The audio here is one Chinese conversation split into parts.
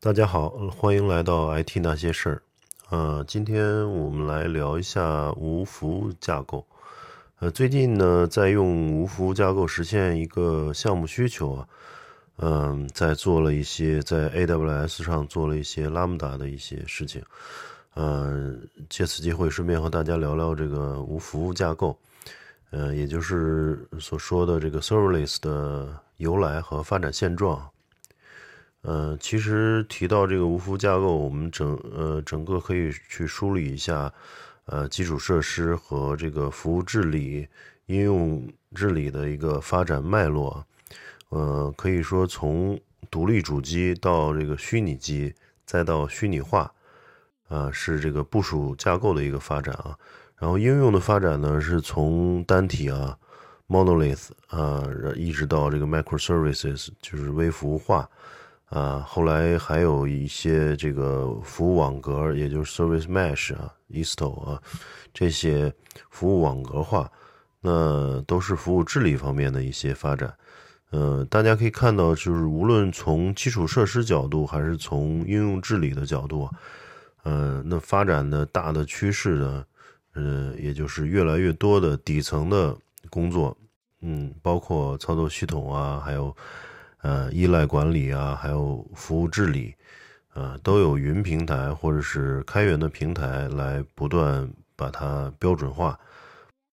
大家好，欢迎来到 IT 那些事儿。呃，今天我们来聊一下无服务架构。呃，最近呢，在用无服务架构实现一个项目需求啊，嗯，在做了一些在 AWS 上做了一些 Lambda 的一些事情。嗯，借此机会顺便和大家聊聊这个无服务架构，呃，也就是所说的这个 Serverless 的由来和发展现状。呃，其实提到这个无服架构，我们整呃整个可以去梳理一下，呃，基础设施和这个服务治理、应用治理的一个发展脉络。呃，可以说从独立主机到这个虚拟机，再到虚拟化，啊，是这个部署架构的一个发展啊。然后应用的发展呢，是从单体啊，monolith 啊，一直到这个 microservices，就是微服务化。啊，后来还有一些这个服务网格，也就是 Service Mesh 啊，Isto 啊，这些服务网格化，那都是服务治理方面的一些发展。呃，大家可以看到，就是无论从基础设施角度，还是从应用治理的角度，呃，那发展的大的趋势呢，呃，也就是越来越多的底层的工作，嗯，包括操作系统啊，还有。呃，依赖管理啊，还有服务治理，呃，都有云平台或者是开源的平台来不断把它标准化，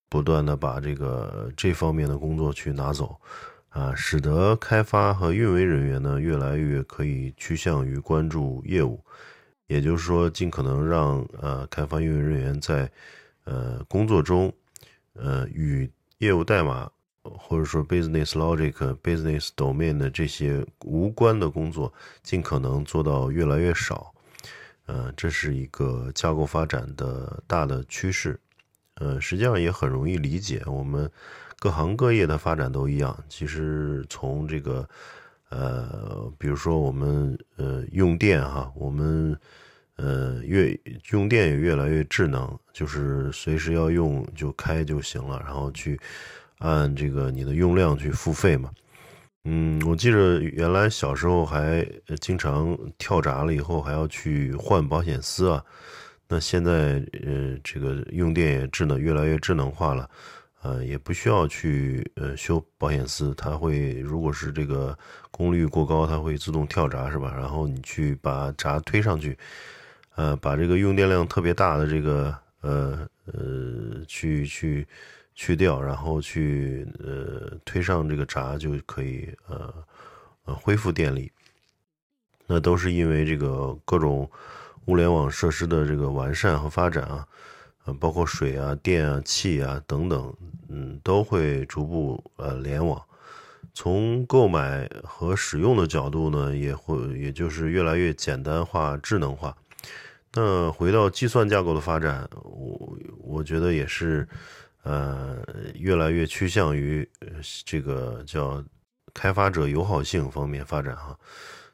不断的把这个这方面的工作去拿走，啊，使得开发和运维人员呢越来越可以趋向于关注业务，也就是说，尽可能让呃开发运维人员在呃工作中，呃与业务代码。或者说 business logic、business domain 的这些无关的工作，尽可能做到越来越少。呃，这是一个架构发展的大的趋势。呃，实际上也很容易理解，我们各行各业的发展都一样。其实从这个呃，比如说我们呃用电哈，我们呃越用电也越来越智能，就是随时要用就开就行了，然后去。按这个你的用量去付费嘛？嗯，我记得原来小时候还经常跳闸了以后还要去换保险丝啊。那现在呃，这个用电也智能，越来越智能化了，呃，也不需要去呃修保险丝，它会如果是这个功率过高，它会自动跳闸是吧？然后你去把闸推上去，呃，把这个用电量特别大的这个呃呃去去。去掉，然后去呃推上这个闸就可以呃呃恢复电力。那都是因为这个各种物联网设施的这个完善和发展啊，呃包括水啊、电啊、气啊等等，嗯都会逐步呃联网。从购买和使用的角度呢，也会也就是越来越简单化、智能化。那回到计算架构的发展，我我觉得也是。呃，越来越趋向于这个叫开发者友好性方面发展哈。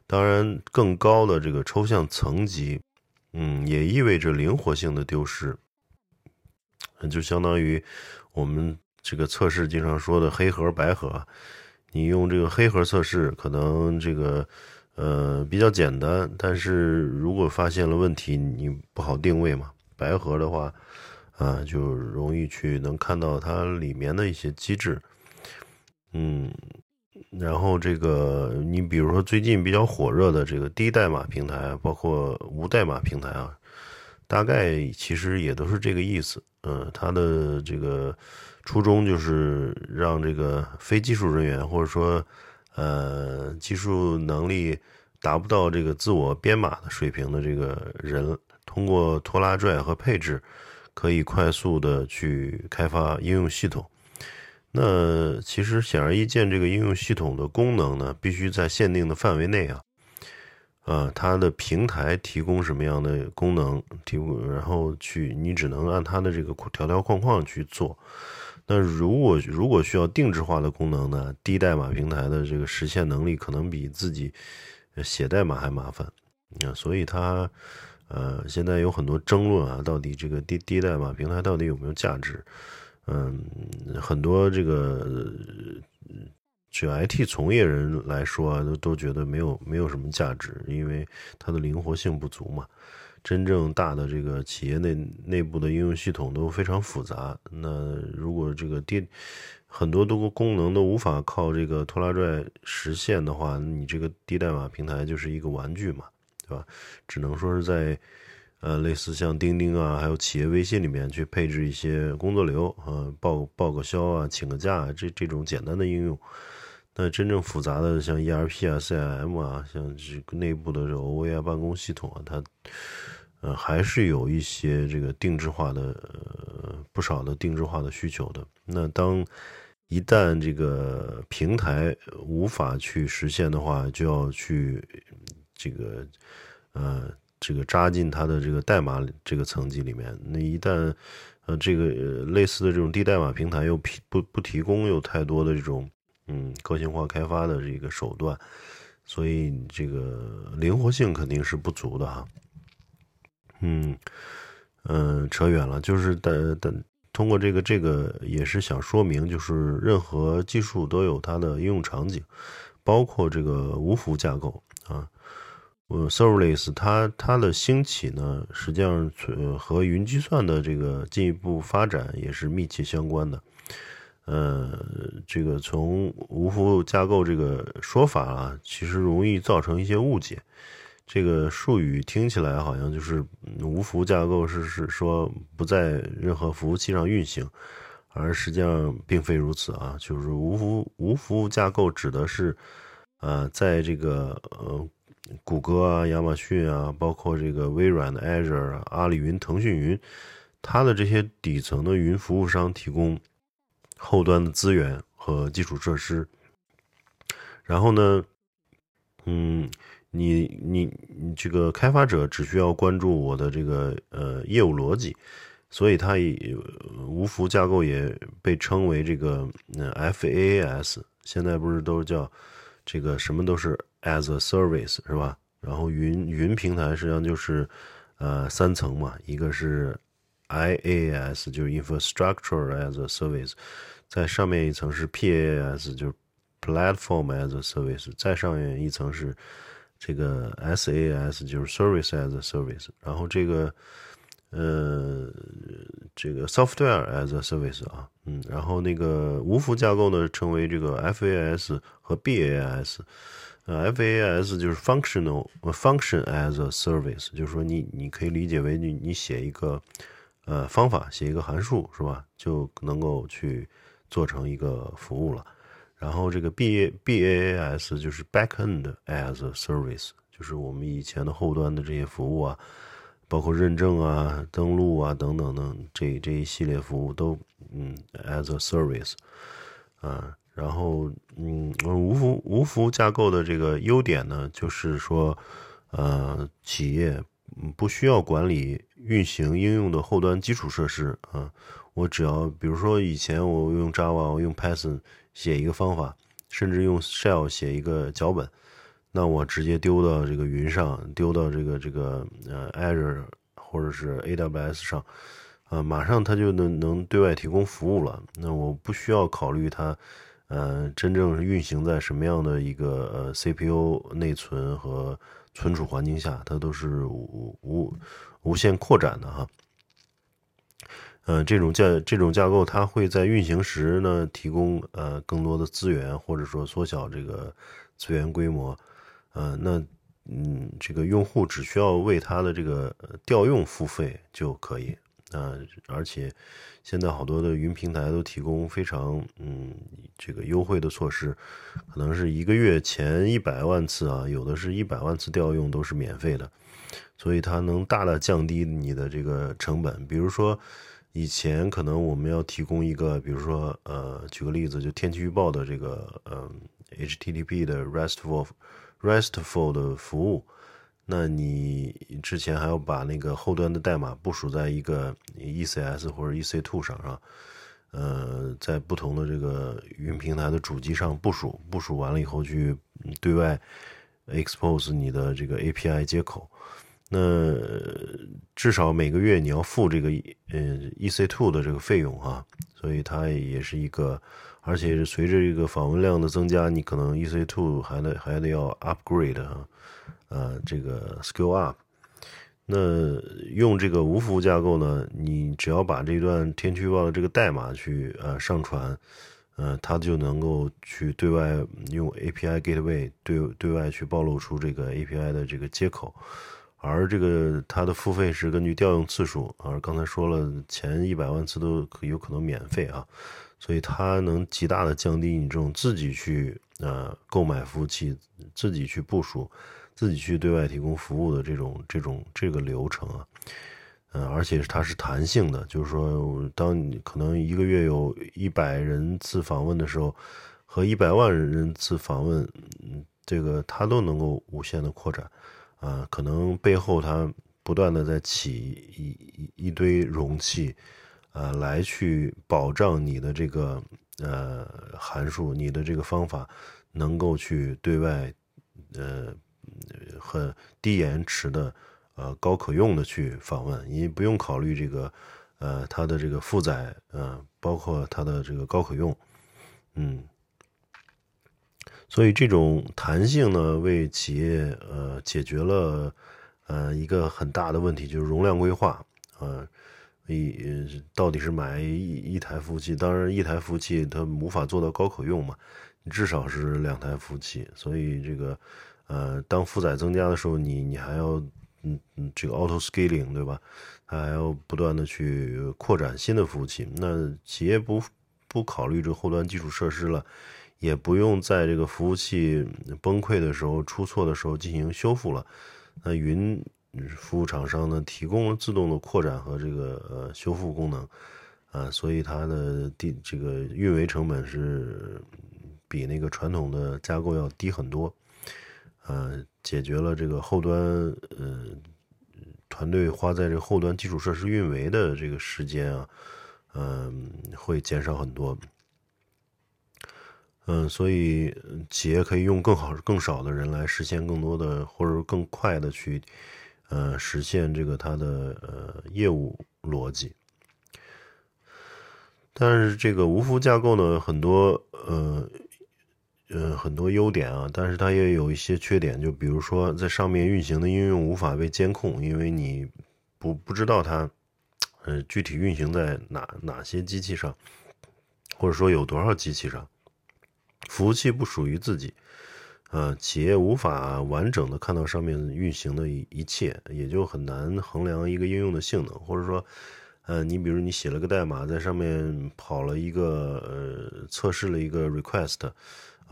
当然，更高的这个抽象层级，嗯，也意味着灵活性的丢失。就相当于我们这个测试经常说的黑盒白盒。你用这个黑盒测试，可能这个呃比较简单，但是如果发现了问题，你不好定位嘛。白盒的话。啊，就容易去能看到它里面的一些机制，嗯，然后这个你比如说最近比较火热的这个低代码平台，包括无代码平台啊，大概其实也都是这个意思，嗯，它的这个初衷就是让这个非技术人员或者说呃技术能力达不到这个自我编码的水平的这个人，通过拖拉拽和配置。可以快速的去开发应用系统，那其实显而易见，这个应用系统的功能呢，必须在限定的范围内啊，啊，它的平台提供什么样的功能，提供，然后去你只能按它的这个条条框框去做。那如果如果需要定制化的功能呢，低代码平台的这个实现能力可能比自己写代码还麻烦啊，所以它。呃，现在有很多争论啊，到底这个低低代码平台到底有没有价值？嗯，很多这个这个 IT 从业人来说啊，都都觉得没有没有什么价值，因为它的灵活性不足嘛。真正大的这个企业内内部的应用系统都非常复杂，那如果这个低很多多个功能都无法靠这个拖拉拽实现的话，你这个低代码平台就是一个玩具嘛，吧？只能说是在呃类似像钉钉啊，还有企业微信里面去配置一些工作流啊，报报个销啊，请个假啊这这种简单的应用。那真正复杂的像 ERP 啊、CIM 啊，像这个内部的这个 OA 办公系统啊，它呃还是有一些这个定制化的呃不少的定制化的需求的。那当一旦这个平台无法去实现的话，就要去这个呃这个扎进它的这个代码这个层级里面。那一旦呃这个类似的这种低代码平台又不不提供有太多的这种。嗯，个性化开发的这个手段，所以这个灵活性肯定是不足的哈。嗯嗯，扯远了，就是等等，通过这个这个也是想说明，就是任何技术都有它的应用场景，包括这个无服架构啊，呃，serverless 它它的兴起呢，实际上和云计算的这个进一步发展也是密切相关的。呃，这个从无服务架构这个说法啊，其实容易造成一些误解。这个术语听起来好像就是无服务架构是是说不在任何服务器上运行，而实际上并非如此啊。就是无服无服务架构指的是，呃，在这个呃谷歌啊、亚马逊啊，包括这个微软的 Azure、阿里云、腾讯云，它的这些底层的云服务商提供。后端的资源和基础设施，然后呢，嗯，你你你这个开发者只需要关注我的这个呃业务逻辑，所以它也无服务架构也被称为这个 FaaS，现在不是都叫这个什么都是 as a service 是吧？然后云云平台实际上就是呃三层嘛，一个是 I A S 就是 infrastructure as a service。在上面一层是 PaaS，就是 Platform as a Service，再上面一层是这个 SaaS，就是 Service as a Service。然后这个呃这个 Software as a Service 啊，嗯，然后那个无服架构呢称为这个 FAS 和 BAS，。呃，FAS 就是 Functional Function as a Service，就是说你你可以理解为你你写一个呃方法，写一个函数是吧，就能够去。做成一个服务了，然后这个 B B A S 就是 Backend as a Service，就是我们以前的后端的这些服务啊，包括认证啊、登录啊等等等这这一系列服务都嗯 as a Service 啊，然后嗯无服无服务架构的这个优点呢，就是说呃企业不需要管理运行应用的后端基础设施啊。我只要，比如说以前我用 Java，我用 Python 写一个方法，甚至用 Shell 写一个脚本，那我直接丢到这个云上，丢到这个这个呃 Azure 或者是 AWS 上，啊，马上它就能能对外提供服务了。那我不需要考虑它，呃，真正运行在什么样的一个呃 CPU 内存和存储环境下，它都是无无无限扩展的哈。呃，这种架这种架构，它会在运行时呢提供呃更多的资源，或者说缩小这个资源规模。呃，那嗯，这个用户只需要为它的这个调用付费就可以。啊，而且现在好多的云平台都提供非常嗯这个优惠的措施，可能是一个月前一百万次啊，有的是一百万次调用都是免费的，所以它能大大降低你的这个成本。比如说。以前可能我们要提供一个，比如说，呃，举个例子，就天气预报的这个，嗯，HTTP 的 RESTful RESTful 的服务，那你之前还要把那个后端的代码部署在一个 ECS 或者 EC2 上，啊，呃，在不同的这个云平台的主机上部署，部署完了以后去对外 expose 你的这个 API 接口。那至少每个月你要付这个呃 EC2 的这个费用啊，所以它也是一个，而且是随着这个访问量的增加，你可能 EC2 还得还得要 upgrade 啊，呃，这个 scale up。那用这个无服务架构呢，你只要把这段天气预报的这个代码去呃上传，呃，它就能够去对外用 API Gateway 对对外去暴露出这个 API 的这个接口。而这个它的付费是根据调用次数，而刚才说了前一百万次都有可能免费啊，所以它能极大的降低你这种自己去呃购买服务器、自己去部署、自己去对外提供服务的这种这种这个流程啊，呃，而且它是弹性的，就是说，当你可能一个月有一百人次访问的时候，和一百万人次访问，这个它都能够无限的扩展。啊，可能背后它不断的在起一一一堆容器，呃，来去保障你的这个呃函数，你的这个方法能够去对外呃很低延迟的呃高可用的去访问，你不用考虑这个呃它的这个负载，呃，包括它的这个高可用，嗯。所以这种弹性呢，为企业呃解决了呃一个很大的问题，就是容量规划呃，一到底是买一一台服务器，当然一台服务器它无法做到高可用嘛，至少是两台服务器。所以这个呃当负载增加的时候，你你还要嗯嗯这个 auto scaling 对吧？它还要不断的去扩展新的服务器。那企业不不考虑这后端基础设施了。也不用在这个服务器崩溃的时候、出错的时候进行修复了。那云服务厂商呢，提供了自动的扩展和这个呃修复功能，啊，所以它的低这个运维成本是比那个传统的架构要低很多，呃，解决了这个后端呃团队花在这个后端基础设施运维的这个时间啊，嗯，会减少很多。嗯，所以企业可以用更好、更少的人来实现更多的，或者更快的去，呃，实现这个它的呃业务逻辑。但是这个无服架构呢，很多呃呃很多优点啊，但是它也有一些缺点，就比如说在上面运行的应用无法被监控，因为你不不知道它呃具体运行在哪哪些机器上，或者说有多少机器上。服务器不属于自己，呃，企业无法完整的看到上面运行的一切，也就很难衡量一个应用的性能。或者说，呃，你比如你写了个代码，在上面跑了一个呃测试了一个 request，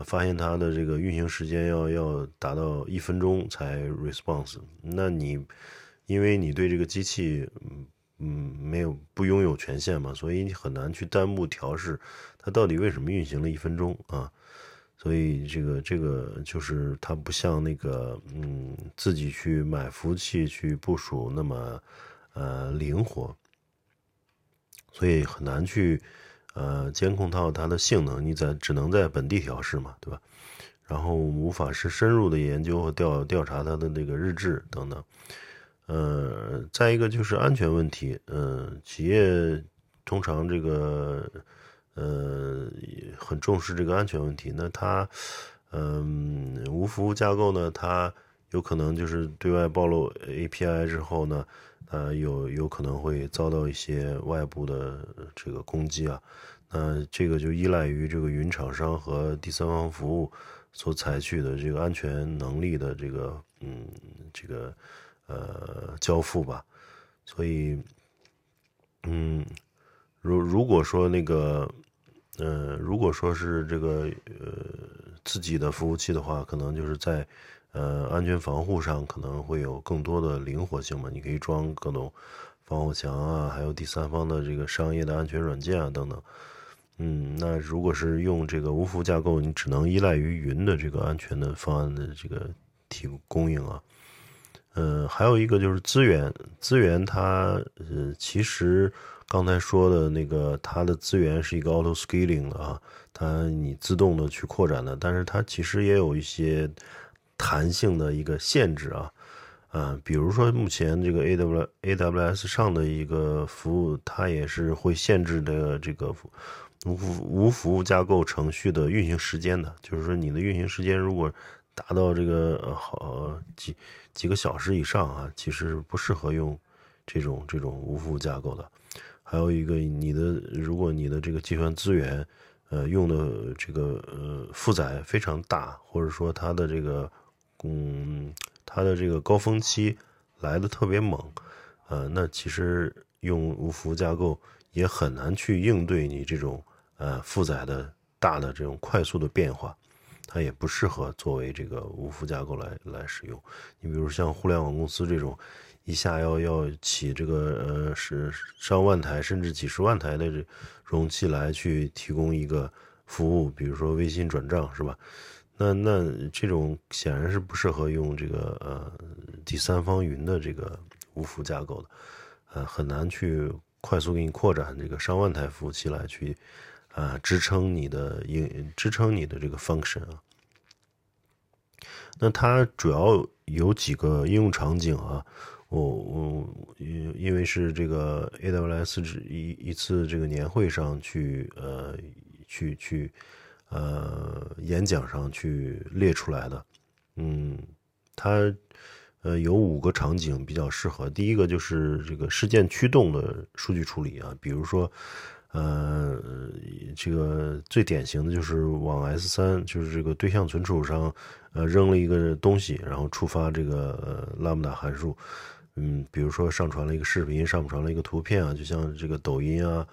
发现它的这个运行时间要要达到一分钟才 response，那你因为你对这个机器嗯嗯没有不拥有权限嘛，所以你很难去单步调试它到底为什么运行了一分钟啊。所以这个这个就是它不像那个嗯自己去买服务器去部署那么呃灵活，所以很难去呃监控到它的性能，你在只能在本地调试嘛，对吧？然后无法是深入的研究和调调查它的那个日志等等。呃，再一个就是安全问题，嗯，企业通常这个。呃，很重视这个安全问题。那它，嗯，无服务架构呢？它有可能就是对外暴露 API 之后呢，呃，有有可能会遭到一些外部的这个攻击啊。那这个就依赖于这个云厂商和第三方服务所采取的这个安全能力的这个，嗯，这个呃交付吧。所以，嗯。如如果说那个，呃，如果说是这个呃自己的服务器的话，可能就是在呃安全防护上可能会有更多的灵活性嘛。你可以装各种防火墙啊，还有第三方的这个商业的安全软件啊等等。嗯，那如果是用这个无服架构，你只能依赖于云的这个安全的方案的这个提供应啊。呃，还有一个就是资源，资源它呃其实。刚才说的那个，它的资源是一个 auto scaling 的啊，它你自动的去扩展的，但是它其实也有一些弹性的一个限制啊，啊，比如说目前这个 A W A W S 上的一个服务，它也是会限制的这个无服无服务架构程序的运行时间的，就是说你的运行时间如果达到这个好几几个小时以上啊，其实不适合用这种这种无服务架构的。还有一个，你的如果你的这个计算资源，呃，用的这个呃负载非常大，或者说它的这个嗯。它的这个高峰期来的特别猛，呃，那其实用无服架构也很难去应对你这种呃负载的大的这种快速的变化，它也不适合作为这个无服务架构来来使用。你比如像互联网公司这种，一下要要起这个呃是上万台甚至几十万台的容器来去提供一个服务，比如说微信转账，是吧？那那这种显然是不适合用这个呃第三方云的这个无服架构的，呃很难去快速给你扩展这个上万台服务器来去啊支撑你的应支撑你的这个 function 啊。那它主要有几个应用场景啊，我我因因为是这个 AWS 一一次这个年会上去呃去去。呃，演讲上去列出来的，嗯，它呃有五个场景比较适合。第一个就是这个事件驱动的数据处理啊，比如说，呃，这个最典型的就是往 S 三，就是这个对象存储上，呃，扔了一个东西，然后触发这个 Lambda 函数，嗯，比如说上传了一个视频，上传了一个图片啊，就像这个抖音啊。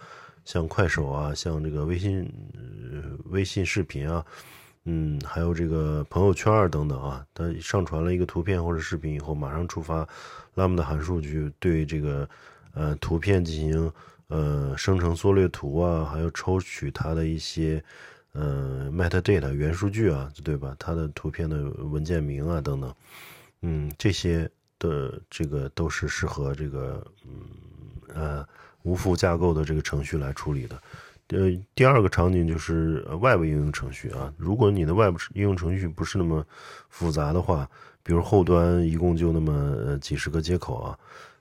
像快手啊，像这个微信、微信视频啊，嗯，还有这个朋友圈啊等等啊，它上传了一个图片或者视频以后，马上触发 Lambda 函数去对这个呃图片进行呃生成缩略图啊，还有抽取它的一些呃 metadata 元数据啊，对吧？它的图片的文件名啊等等，嗯，这些的这个都是适合这个嗯呃。无服务架构的这个程序来处理的，呃，第二个场景就是外部应用程序啊。如果你的外部应用程序不是那么复杂的话，比如后端一共就那么几十个接口啊，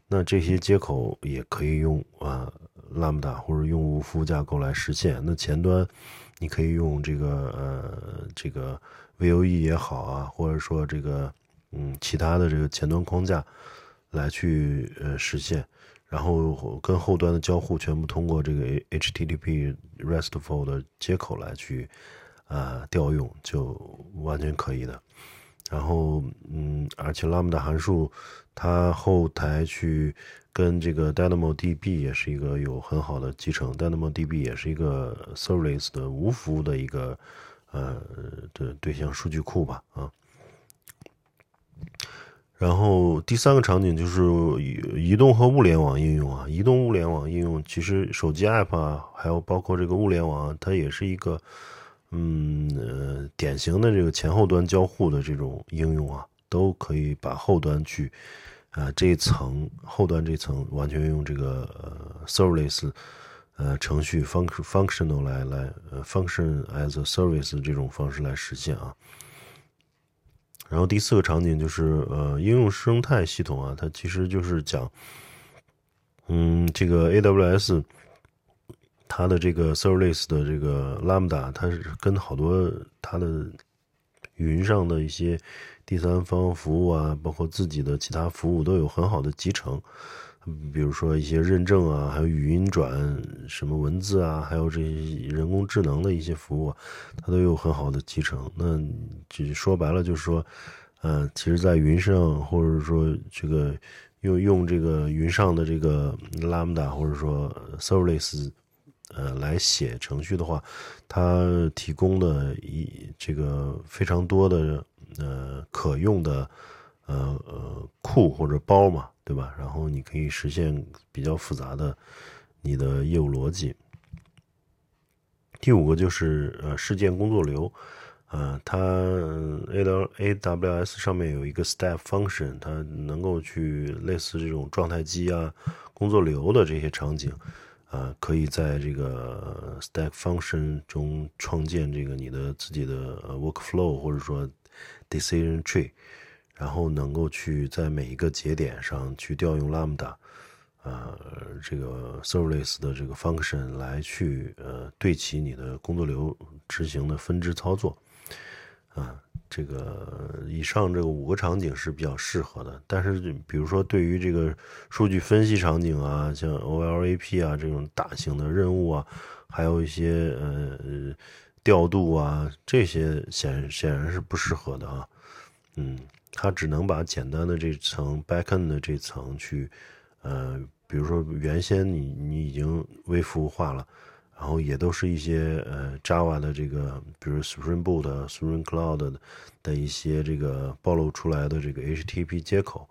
那这些接口也可以用啊 Lambda 或者用无服务架构来实现。那前端你可以用这个呃这个 VOE 也好啊，或者说这个嗯其他的这个前端框架来去呃实现。然后跟后端的交互全部通过这个 HTTP RESTful 的接口来去啊调用，就完全可以的。然后嗯，而且 Lambda 函数它后台去跟这个 DynamoDB 也是一个有很好的集成，DynamoDB 也是一个 Serverless 的无服务的一个呃的对象数据库吧啊。然后第三个场景就是移动和物联网应用啊，移动物联网应用其实手机 app 啊，还有包括这个物联网，它也是一个嗯呃典型的这个前后端交互的这种应用啊，都可以把后端去啊这一层后端这层完全用这个呃 service 呃程序 function functional 来来呃 function as a service 这种方式来实现啊。然后第四个场景就是，呃，应用生态系统啊，它其实就是讲，嗯，这个 AWS 它的这个 Serverless 的这个 Lambda，它是跟好多它的云上的一些第三方服务啊，包括自己的其他服务都有很好的集成。比如说一些认证啊，还有语音转什么文字啊，还有这些人工智能的一些服务，它都有很好的集成。那就说白了就是说，呃，其实，在云上或者说这个用用这个云上的这个 Lambda 或者说 Serverless 呃来写程序的话，它提供的一这个非常多的呃可用的呃呃库或者包嘛。对吧？然后你可以实现比较复杂的你的业务逻辑。第五个就是呃事件工作流，呃，它 A W A W S 上面有一个 Step Function，它能够去类似这种状态机啊、工作流的这些场景，啊，可以在这个 Step Function 中创建这个你的自己的 Workflow，或者说 Decision Tree。然后能够去在每一个节点上去调用 Lambda，呃，这个 Serverless 的这个 function 来去呃对齐你的工作流执行的分支操作，啊，这个以上这个五个场景是比较适合的。但是比如说对于这个数据分析场景啊，像 OLAP 啊这种大型的任务啊，还有一些呃调度啊这些显显然是不适合的啊，嗯。它只能把简单的这层 backend 的这层去，呃，比如说原先你你已经微服务化了，然后也都是一些呃 Java 的这个，比如 Spring Boot、Spring Cloud 的一些这个暴露出来的这个 HTTP 接口，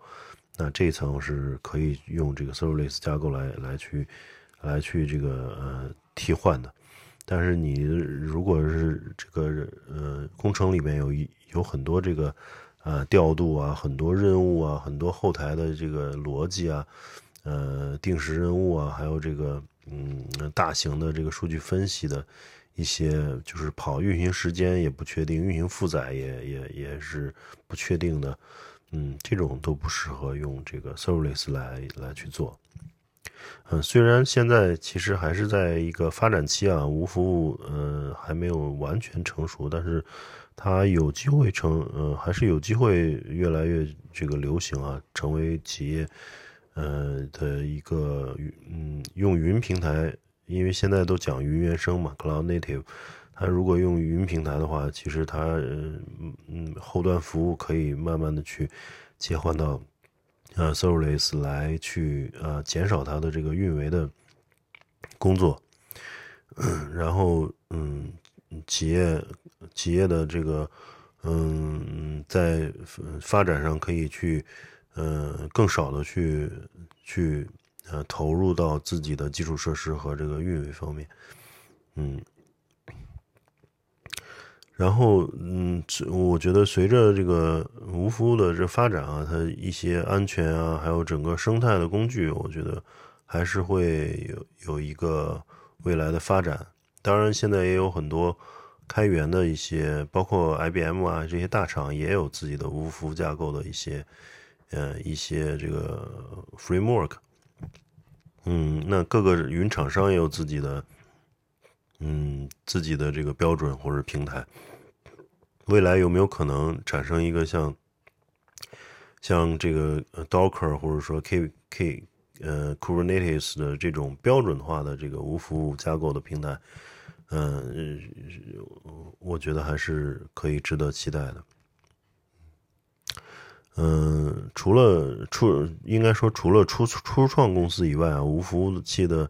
那这一层是可以用这个 Serverless 架构来来去来去这个呃替换的。但是你如果是这个呃工程里面有一有很多这个。啊，调度啊，很多任务啊，很多后台的这个逻辑啊，呃，定时任务啊，还有这个嗯，大型的这个数据分析的一些，就是跑运行时间也不确定，运行负载也也也是不确定的，嗯，这种都不适合用这个 Serverless 来来去做。嗯，虽然现在其实还是在一个发展期啊，无服务呃还没有完全成熟，但是。它有机会成，呃，还是有机会越来越这个流行啊，成为企业，呃的一个，嗯，用云平台，因为现在都讲云原生嘛，cloud native，它如果用云平台的话，其实它，嗯，后端服务可以慢慢的去切换到，呃，serverless 来去，呃，减少它的这个运维的工作，然后，嗯。企业企业的这个嗯，在发展上可以去呃更少的去去呃投入到自己的基础设施和这个运维方面，嗯，然后嗯，我觉得随着这个无服务的这发展啊，它一些安全啊，还有整个生态的工具，我觉得还是会有有一个未来的发展。当然，现在也有很多开源的一些，包括 IBM 啊这些大厂也有自己的无服务架构的一些，呃，一些这个 framework。嗯，那各个云厂商也有自己的，嗯，自己的这个标准或者平台。未来有没有可能产生一个像，像这个 Docker 或者说 K K 呃 Kubernetes 的这种标准化的这个无服务架构的平台？嗯，我觉得还是可以值得期待的。嗯，除了初，应该说除了初初创公司以外啊，无服务器的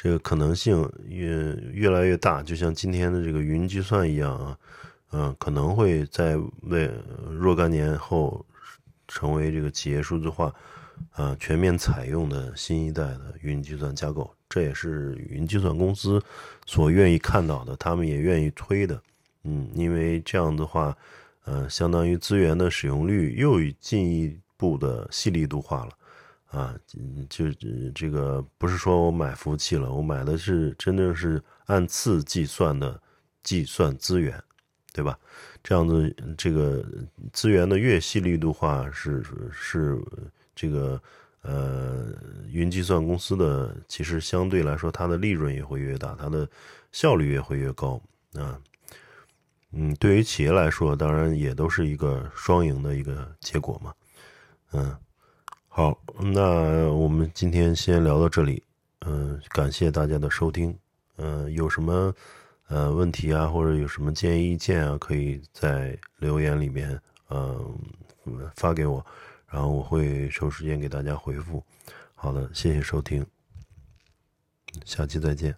这个可能性越越来越大。就像今天的这个云计算一样啊，嗯，可能会在未若干年后成为这个企业数字化啊全面采用的新一代的云计算架构。这也是云计算公司所愿意看到的，他们也愿意推的，嗯，因为这样的话，呃，相当于资源的使用率又进一步的细粒度化了，啊，就这个不是说我买服务器了，我买的是真正是按次计算的计算资源，对吧？这样子，这个资源的越细粒度化，是是这个。呃，云计算公司的其实相对来说，它的利润也会越大，它的效率也会越高啊。嗯，对于企业来说，当然也都是一个双赢的一个结果嘛。嗯，好，那我们今天先聊到这里。嗯，感谢大家的收听。嗯，有什么呃问题啊，或者有什么建议意见啊，可以在留言里面嗯发给我。然后我会抽时间给大家回复。好的，谢谢收听，下期再见。